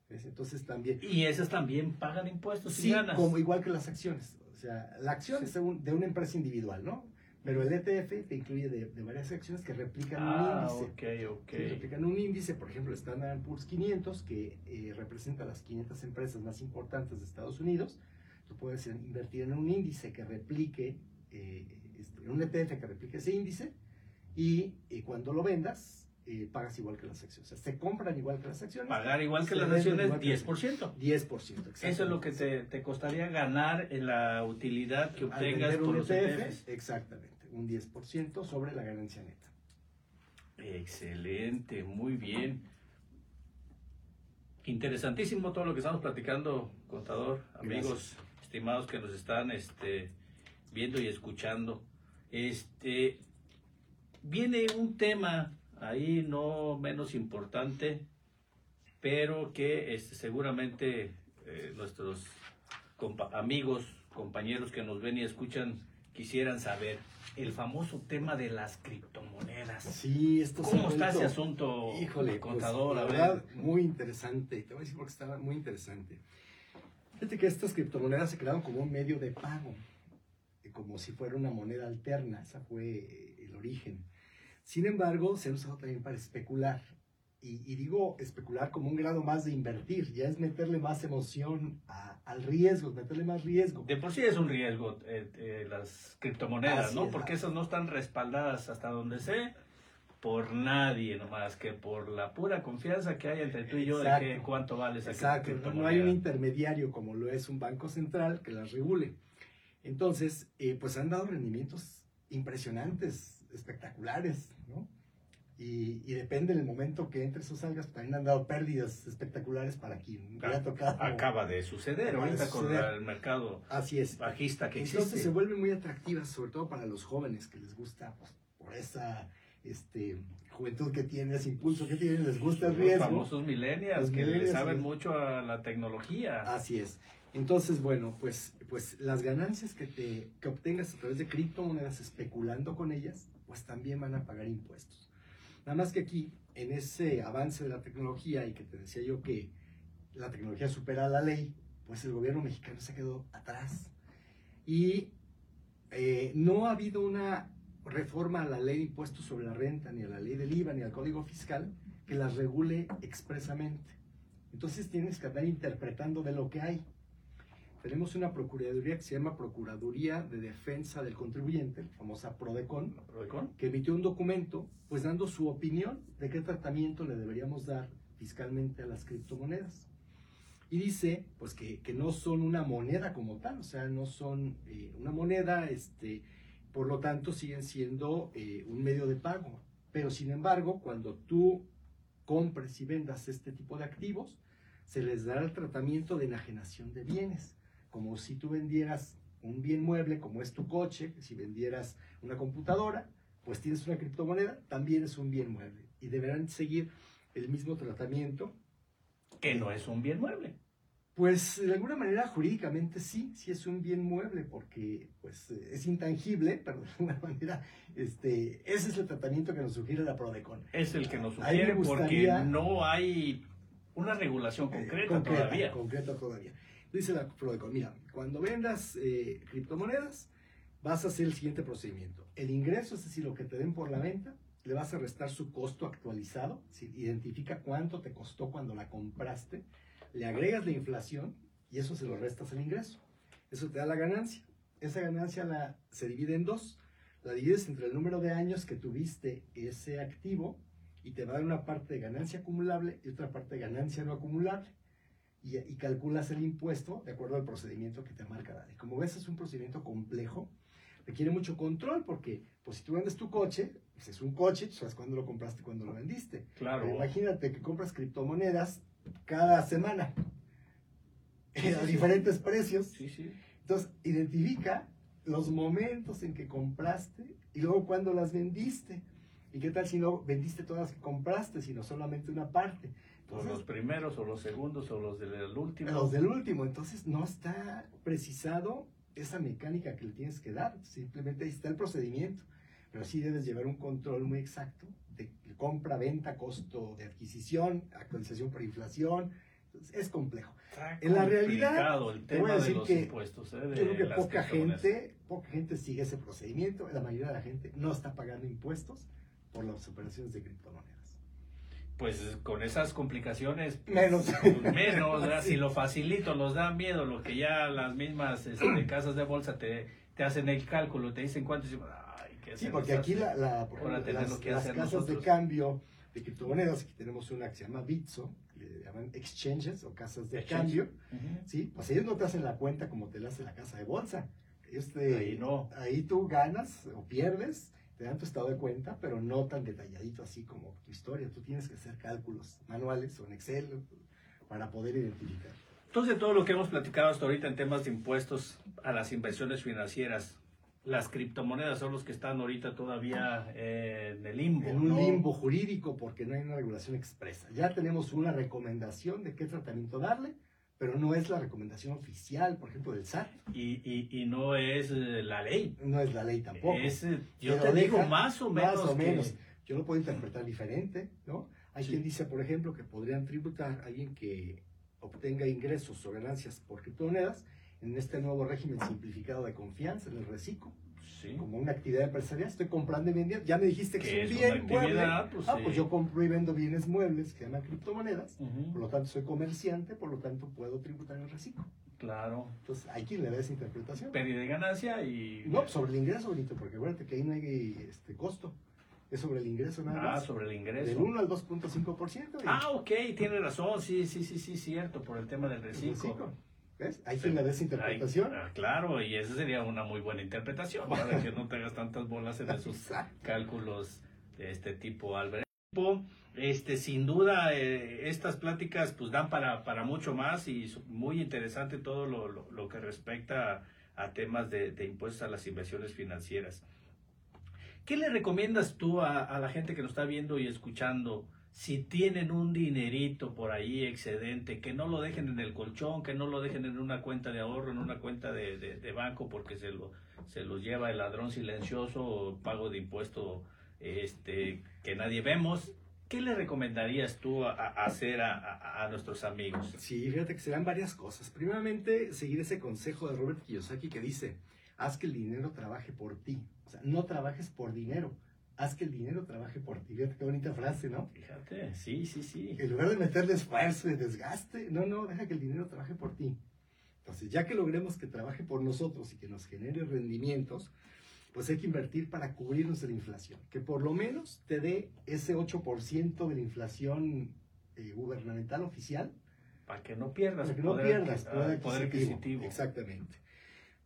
¿Ves? Entonces también... Y esas también pagan impuestos y Sí, ganas. como igual que las acciones. O sea, la acción Sí. es de, un- de una empresa individual, ¿no? Pero el ETF te incluye de, de varias acciones que replican Ah, un índice. ok, ok. Sí, replican un índice, por ejemplo, Standard Poor's 500, que eh, representa las 500 empresas más importantes de Estados Unidos. Tú puedes invertir en un índice que replique, eh, este, un ETF que replique ese índice, y cuando lo vendas, eh, pagas igual que las acciones. O sea, se compran igual que las acciones. Pagar igual que las acciones, igual que las 10%. 10%. Eso es lo que te, te costaría ganar en la utilidad que obtengas por un los ETF, ETFs. exactamente, un 10% sobre la ganancia neta. Excelente, muy bien. Interesantísimo todo lo que estamos platicando, contador, amigos, estimados que nos están este, viendo y escuchando. Este viene un tema ahí no menos importante, pero que este, seguramente eh, nuestros compa- amigos, compañeros que nos ven y escuchan quisieran saber el famoso tema de las criptomonedas. Sí, esto ¿Cómo está ese asunto, Híjole, contador? pues, a la ver. verdad, muy interesante. Te voy a decir porque está muy interesante. Fíjate que estas criptomonedas se crearon como un medio de pago, como si fuera una moneda alterna. Ese fue eh, el origen. Sin embargo, se usado también para especular. Y, y digo especular como un grado más de invertir, ya es meterle más emoción a- al riesgo, meterle más riesgo. De por sí es un riesgo eh, eh, las criptomonedas, Así ¿no? es. Porque esas no están respaldadas hasta donde sé por nadie nomás que por la pura confianza que hay entre tú y yo de Exacto. que cuánto vale esa Exacto, no hay un intermediario como lo es un banco central que las regule. Entonces, eh, pues han dado rendimientos impresionantes, espectaculares, ¿no? Y, y depende del momento que entres o salgas, también han dado pérdidas espectaculares para quien ha tocado. Acaba de suceder Acaba de ahorita con el mercado Así es. bajista que Entonces existe. se vuelven muy atractivas, sobre todo para los jóvenes que les gusta, pues, por esa este, juventud que tienen, ese impulso que tienen, les gusta el Los riesgo. famosos millennials Los que le saben mucho a la tecnología. Así es. Entonces, bueno, pues, pues las ganancias que, te, que obtengas a través de criptomonedas especulando con ellas, pues también van a pagar impuestos. Nada más que aquí, en ese avance de la tecnología y que te decía yo que la tecnología supera la ley, pues el gobierno mexicano se quedó atrás. Y eh, no ha habido una reforma a la ley de impuestos sobre la renta, ni a la ley del IVA, ni al código fiscal que las regule expresamente. Entonces tienes que andar interpretando de lo que hay. Tenemos una procuraduría que se llama Procuraduría de Defensa del Contribuyente, la famosa PRODECON, que emitió un documento pues dando su opinión de qué tratamiento le deberíamos dar fiscalmente a las criptomonedas. Y dice pues que, no son una moneda como tal, o sea, no son eh, una moneda, este, por lo tanto siguen siendo eh, un medio de pago. Pero sin embargo, cuando tú compres y vendas este tipo de activos, se les dará el tratamiento de enajenación de bienes, como si tú vendieras un bien mueble como es tu coche, si vendieras una computadora, pues tienes una criptomoneda, también es un bien mueble y deberán seguir el mismo tratamiento. Que no es un bien mueble. Pues de alguna manera jurídicamente sí, sí es un bien mueble porque pues es intangible, *laughs* pero de alguna manera este, ese es el tratamiento que nos sugiere la Prodecon. Es el que nos sugiere porque no hay una regulación eh, concreta, todavía. Concreta todavía. Dice la Prodecon, mira, cuando vendas eh, criptomonedas vas a hacer el siguiente procedimiento. El ingreso, es decir, lo que te den por la venta, le vas a restar su costo actualizado, identifica cuánto te costó cuando la compraste le agregas la inflación y eso se lo restas al ingreso. Eso te da la ganancia. Esa ganancia se divide en dos. La divides entre el número de años que tuviste ese activo y te va a dar una parte de ganancia acumulable y otra parte de ganancia no acumulable. Y, calculas el impuesto de acuerdo al procedimiento que te marca la ley. Como ves, es un procedimiento complejo, requiere mucho control porque, pues si tú vendes tu coche, pues es un coche, sabes cuándo lo compraste, cuándo lo vendiste. Claro. imagínate que compras criptomonedas cada semana *laughs* a diferentes precios. Entonces, identifica los momentos en que compraste y luego cuando las vendiste. ¿Y qué tal si no vendiste todas las que compraste, sino solamente una parte? O los primeros, o los segundos, o los del último. Los del último. Entonces, no está precisado esa mecánica que le tienes que dar. Simplemente ahí está el procedimiento. Pero sí debes llevar un control muy exacto de compra, venta, costo de adquisición, actualización por inflación. es complejo. en la realidad, el tema de los impuestos, ¿eh? yo creo que poca gente, poca gente sigue ese procedimiento. La mayoría de la gente no está pagando impuestos por las operaciones de criptomonedas. Pues con esas complicaciones, pues, menos. menos, *laughs* si lo facilito, nos da miedo, lo que ya las mismas este, *clears throat* casas de bolsa te, te hacen el cálculo, te dicen cuánto, Sí, porque aquí la, las, casas de cambio de criptomonedas, aquí tenemos una que se llama Bitso, le llaman exchanges o casas de cambio, ¿sí? Pues ellos no te hacen la cuenta como te la hace la casa de bolsa. Este, ahí no. Ahí tú ganas o pierdes, te dan tu estado de cuenta, pero no tan detalladito así como tu historia. Tú tienes que hacer cálculos manuales o en Excel para poder identificar. Entonces, todo lo que hemos platicado hasta ahorita en temas de impuestos a las inversiones financieras, las criptomonedas son los que están ahorita todavía eh, en el limbo. En un limbo jurídico porque no hay una regulación expresa. Ya tenemos una recomendación de qué tratamiento darle, pero no es la recomendación oficial, por ejemplo, del SAT. Y, y, no es eh, la ley. No es la ley tampoco. Es, eh, yo te digo más o menos. Más o menos. Yo lo puedo interpretar diferente, ¿no? Hay quien dice, por ejemplo, que podrían tributar a alguien que obtenga ingresos o ganancias por criptomonedas en este nuevo régimen simplificado de confianza, en el reciclo, como una actividad empresarial, estoy comprando y vendiendo, ya me dijiste que es un bien mueble, pues, ah, pues yo compro y vendo bienes muebles que se llaman criptomonedas, por lo tanto soy comerciante, por lo tanto puedo tributar el reciclo. Claro. Entonces, hay quien le da esa interpretación. Pérdida de ganancia y... No, sobre el ingreso, bonito, porque acuérdate que ahí no hay este costo. Es sobre el ingreso nada ah, más. Ah, sobre el ingreso. Del 1 al 2.5%. Ah, ok, tiene razón, sí, sí, sí, sí, cierto, por el tema del reciclo. ¿Ves? Ahí sí. la desinterpretación. Ah, claro, y esa sería una muy buena interpretación, para que no te hagas tantas bolas en esos cálculos de este tipo, Albert. Este, sin duda, eh, estas pláticas pues dan para, para mucho más y muy interesante todo lo, lo, que respecta a, temas de, de, impuestos a las inversiones financieras. ¿Qué le recomiendas tú a, a la gente que nos está viendo y escuchando? Si tienen un dinerito por ahí excedente, que no lo dejen en el colchón, que no lo dejen en una cuenta de ahorro, en una cuenta de, de, banco, porque se lo, se los lleva el ladrón silencioso, pago de impuesto este, que nadie vemos. ¿qué le recomendarías tú a, hacer a, a, nuestros amigos? Sí, fíjate que serán varias cosas. Primeramente, seguir ese consejo de Robert Kiyosaki que dice, haz que el dinero trabaje por ti. O sea, no trabajes por dinero, haz que el dinero trabaje por ti. Fíjate qué bonita frase, ¿no? Fíjate, sí, sí, sí. En lugar de meterle esfuerzo y desgaste, no, no, deja que el dinero trabaje por ti. Entonces, ya que logremos que trabaje por nosotros y que nos genere rendimientos, pues hay que invertir para cubrirnos de la inflación. Que por lo menos te dé ese 8% de la inflación eh, gubernamental oficial. Para que no pierdas. Para que no pierdas poder, poder adquisitivo. Exactamente.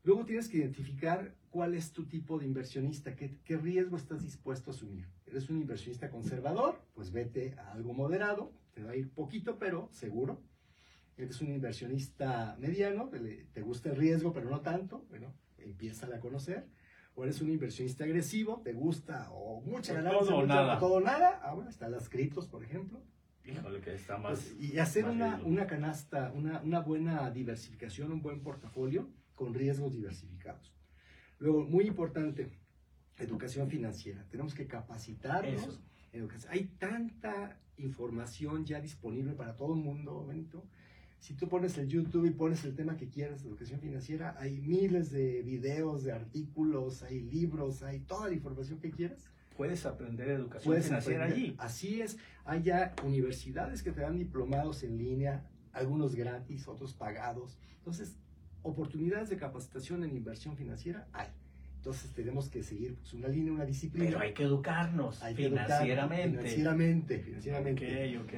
Luego tienes que identificar cuál es tu tipo de inversionista, qué, qué riesgo estás dispuesto a asumir. ¿Eres un inversionista conservador? Pues vete a algo moderado, te va a ir poquito, pero seguro. ¿Eres un inversionista mediano? Te gusta el riesgo, pero no tanto? Bueno, empieza a conocer o eres un inversionista agresivo, te gusta o mucha pues ganancia, todo o nada. todo nada. Ahora bueno, están las criptos, por ejemplo. Híjole, que está más. Pues, y hacer una, una, canasta, una, una, buena diversificación, un buen portafolio con riesgos diversificados. Luego, muy importante, educación financiera. Tenemos que capacitarnos. Hay tanta información ya disponible para todo el mundo, Benito si tú pones el YouTube y pones el tema que quieras educación financiera, hay miles de videos, de artículos, hay libros, hay toda la información que quieras. Puedes aprender educación financiera allí. Así es. Hay ya universidades que te dan diplomados en línea, algunos gratis, otros pagados. Entonces, oportunidades de capacitación en inversión financiera hay. Entonces tenemos que seguir pues, una línea, una disciplina. Pero hay que educarnos hay que financieramente. financieramente, financieramente. Ok, ok.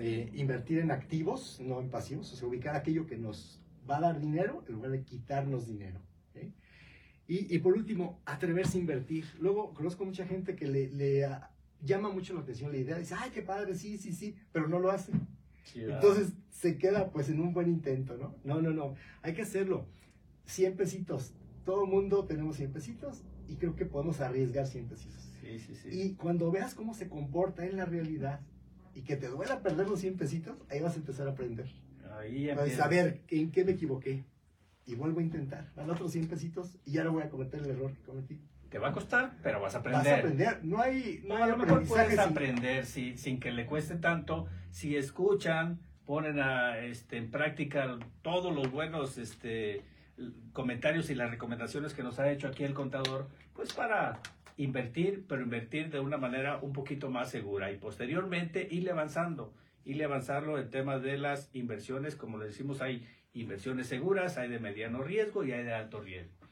Eh, invertir en activos, no en pasivos, o sea, ubicar aquello que nos va a dar dinero en lugar de quitarnos dinero. Y, y, por último, atreverse a invertir. Luego, conozco mucha gente que le, le llama mucho la atención la idea, dice, ay, qué padre, sí, sí, sí, pero no lo hace. Entonces se queda pues en un buen intento, ¿no? No, no, no, hay que hacerlo. 100 pesitos, todo mundo tenemos 100 pesitos y creo que podemos arriesgar 100 pesitos. Sí, sí, sí. Y cuando veas cómo se comporta en la realidad, y que te duela perder los 100 pesitos, ahí vas a empezar a aprender. Ahí vas a ver en qué me equivoqué. Y vuelvo a intentar. Van otros 100 pesitos y ya no voy a cometer el error que cometí. Te va a costar, pero vas a aprender. Vas a aprender. No hay. No, a lo mejor puedes aprender sin, sin que le cueste tanto. Si escuchan, ponen a, este, en práctica todos los buenos este, comentarios y las recomendaciones que nos ha hecho aquí el contador, pues para invertir, pero invertir de una manera un poquito más segura y posteriormente irle avanzando, irle avanzando en temas de las inversiones, como le decimos, hay inversiones seguras, hay de mediano riesgo y hay de alto riesgo.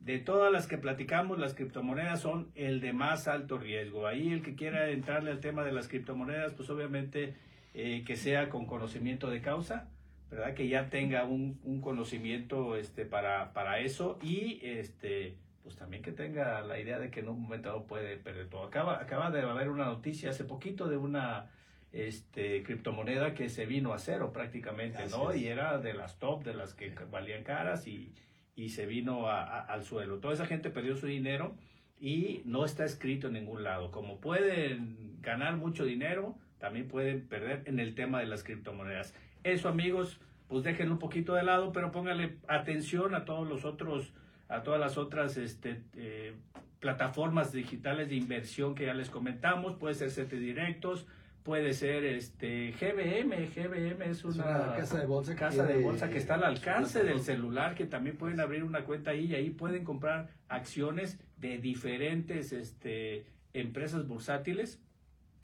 De todas las que platicamos, las criptomonedas son el de más alto riesgo. Ahí el que quiera entrarle al tema de las criptomonedas, pues obviamente eh, que sea con conocimiento de causa, ¿verdad? Que ya tenga un, un conocimiento este, para, para eso y este, pues también que tenga la idea de que en un momento dado puede perder todo. Acaba, acaba de haber una noticia hace poquito de una este, criptomoneda que se vino a cero prácticamente, ¿no? Y era de las top, de las que valían caras y, y se vino al suelo. Toda esa gente perdió su dinero y no está escrito en ningún lado. Como pueden ganar mucho dinero, también pueden perder en el tema de las criptomonedas. Eso, amigos, pues déjenlo un poquito de lado, pero pónganle atención a todos los otros a todas las otras este, eh, plataformas digitales de inversión que ya les comentamos, puede ser CT Directos, puede ser este GBM, GBM es una, casa de bolsa, que, casa de bolsa que está al alcance del celular, que también pueden abrir una cuenta ahí y ahí pueden comprar acciones de diferentes este, empresas bursátiles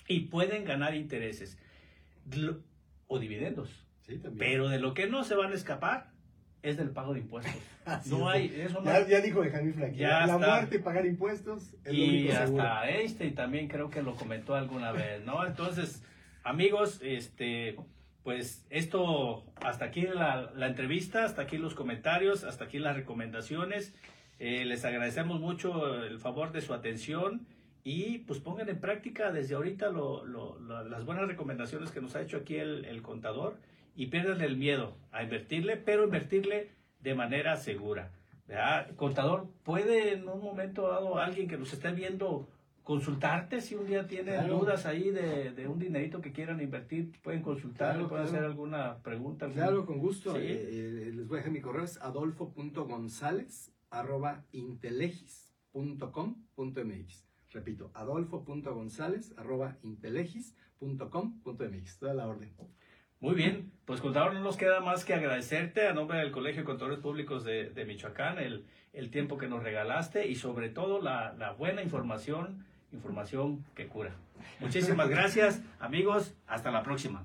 y pueden ganar intereses o dividendos. Pero de lo que no se van a escapar es del pago de impuestos. *laughs* no hay, eso no ya, ya dijo Benjamín ya la muerte y pagar impuestos es Y hasta este también creo que lo comentó alguna vez, ¿no? Entonces, amigos, este, pues esto, hasta aquí la, la entrevista, hasta aquí los comentarios, hasta aquí las recomendaciones. Eh, les agradecemos mucho el favor de su atención y pues pongan en práctica desde ahorita lo, lo, las buenas recomendaciones que nos ha hecho aquí el, el contador y pierdan el miedo a invertirle, pero invertirle de manera segura. ¿verdad? Contador, ¿puede en un momento dado alguien que nos esté viendo consultarte si un día tienen dudas ahí de, de, un dinerito que quieran invertir? Pueden consultarlo, pueden hacer alguna pregunta. Claro, con gusto. Eh, eh, les voy a dejar mi correo, es adolfo.gonzález arroba Repito, adolfo.gonzález.intelegis.com.mx. Toda la orden. Muy bien, pues contador, no nos queda más que agradecerte a nombre del Colegio de Contadores Públicos de, de Michoacán el, el, tiempo que nos regalaste y sobre todo la, la buena información, información que cura. Muchísimas *laughs* gracias, amigos, hasta la próxima.